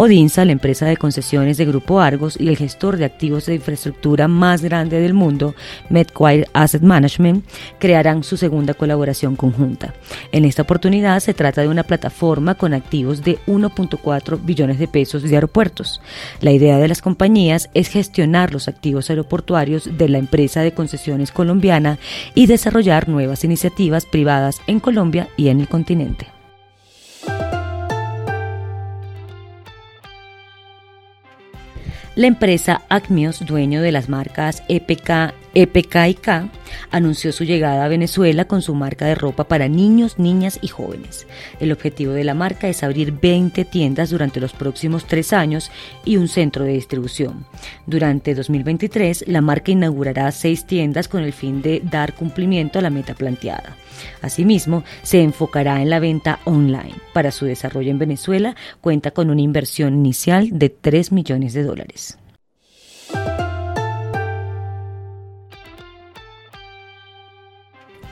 Odinsa, la empresa de concesiones de Grupo Argos y el gestor de activos de infraestructura más grande del mundo, Medquire Asset Management, crearán su segunda colaboración conjunta. En esta oportunidad se trata de una plataforma con activos de 1.4 billones de pesos de aeropuertos. La idea de las compañías es gestionar los activos aeroportuarios de la empresa de concesiones colombiana y desarrollar nuevas iniciativas privadas en Colombia y en el continente. La empresa Acmios, dueño de las marcas EPK, EPK y K, anunció su llegada a Venezuela con su marca de ropa para niños, niñas y jóvenes. El objetivo de la marca es abrir 20 tiendas durante los próximos tres años y un centro de distribución. Durante 2023, la marca inaugurará seis tiendas con el fin de dar cumplimiento a la meta planteada. Asimismo, se enfocará en la venta online. Para su desarrollo en Venezuela, cuenta con una inversión inicial de 3 millones de dólares.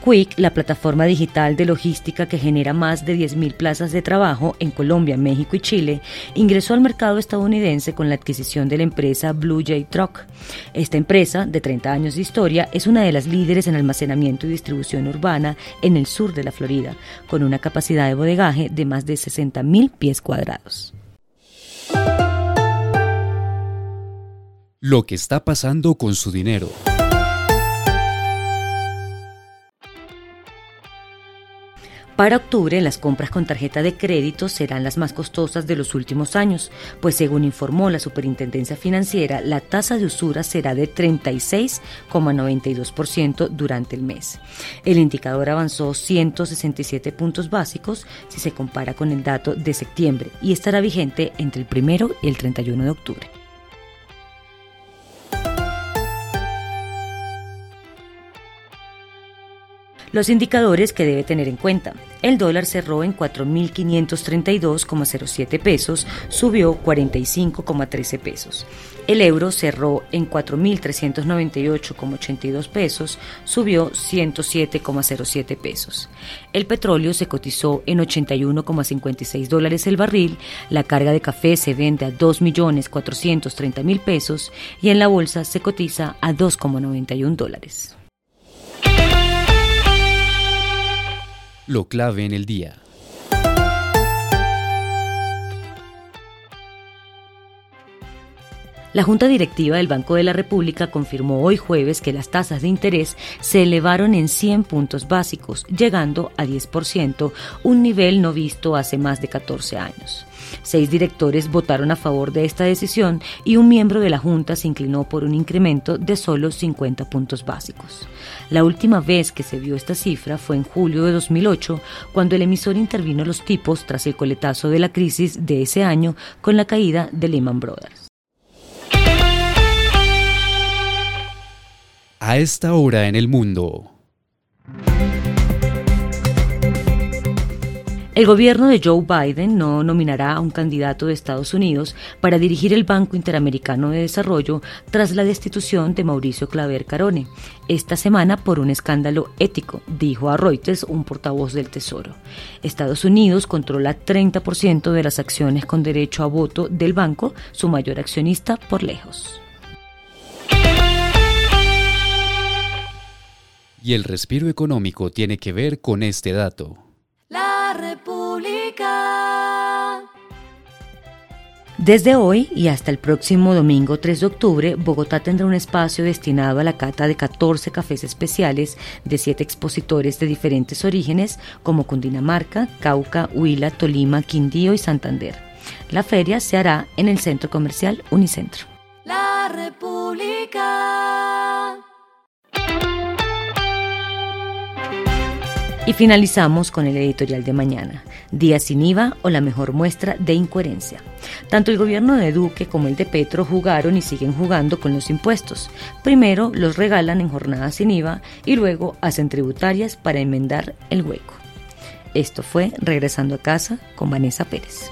Quick, la plataforma digital de logística que genera más de 10.000 plazas de trabajo en Colombia, México y Chile, ingresó al mercado estadounidense con la adquisición de la empresa Blue Jay Truck. Esta empresa, de 30 años de historia, es una de las líderes en almacenamiento y distribución urbana en el sur de la Florida, con una capacidad de bodegaje de más de 60.000 pies cuadrados. Lo que está pasando con su dinero. Para octubre, las compras con tarjeta de crédito serán las más costosas de los últimos años, pues según informó la Superintendencia Financiera, la tasa de usura será de 36,92% durante el mes. El indicador avanzó 167 puntos básicos si se compara con el dato de septiembre y estará vigente entre el primero y el 31 de octubre. Los indicadores que debe tener en cuenta. El dólar cerró en 4.532,07 pesos, subió 45,13 pesos. El euro cerró en 4.398,82 pesos, subió 107,07 pesos. El petróleo se cotizó en 81,56 dólares el barril, la carga de café se vende a 2.430.000 pesos y en la bolsa se cotiza a 2,91 dólares. Lo clave en el día. La Junta Directiva del Banco de la República confirmó hoy jueves que las tasas de interés se elevaron en 100 puntos básicos, llegando a 10%, un nivel no visto hace más de 14 años. Seis directores votaron a favor de esta decisión y un miembro de la Junta se inclinó por un incremento de solo 50 puntos básicos. La última vez que se vio esta cifra fue en julio de 2008, cuando el emisor intervino los tipos tras el coletazo de la crisis de ese año con la caída de Lehman Brothers. A esta hora en el mundo. El gobierno de Joe Biden no nominará a un candidato de Estados Unidos para dirigir el Banco Interamericano de Desarrollo tras la destitución de Mauricio Claver Carone esta semana por un escándalo ético, dijo a Reuters un portavoz del Tesoro. Estados Unidos controla 30% de las acciones con derecho a voto del banco, su mayor accionista por lejos. Y el respiro económico tiene que ver con este dato. La República. Desde hoy y hasta el próximo domingo 3 de octubre, Bogotá tendrá un espacio destinado a la cata de 14 cafés especiales de 7 expositores de diferentes orígenes como Cundinamarca, Cauca, Huila, Tolima, Quindío y Santander. La feria se hará en el centro comercial Unicentro. La República. Y finalizamos con el editorial de mañana, Día sin IVA o la mejor muestra de incoherencia. Tanto el gobierno de Duque como el de Petro jugaron y siguen jugando con los impuestos. Primero los regalan en jornadas sin IVA y luego hacen tributarias para enmendar el hueco. Esto fue Regresando a casa con Vanessa Pérez.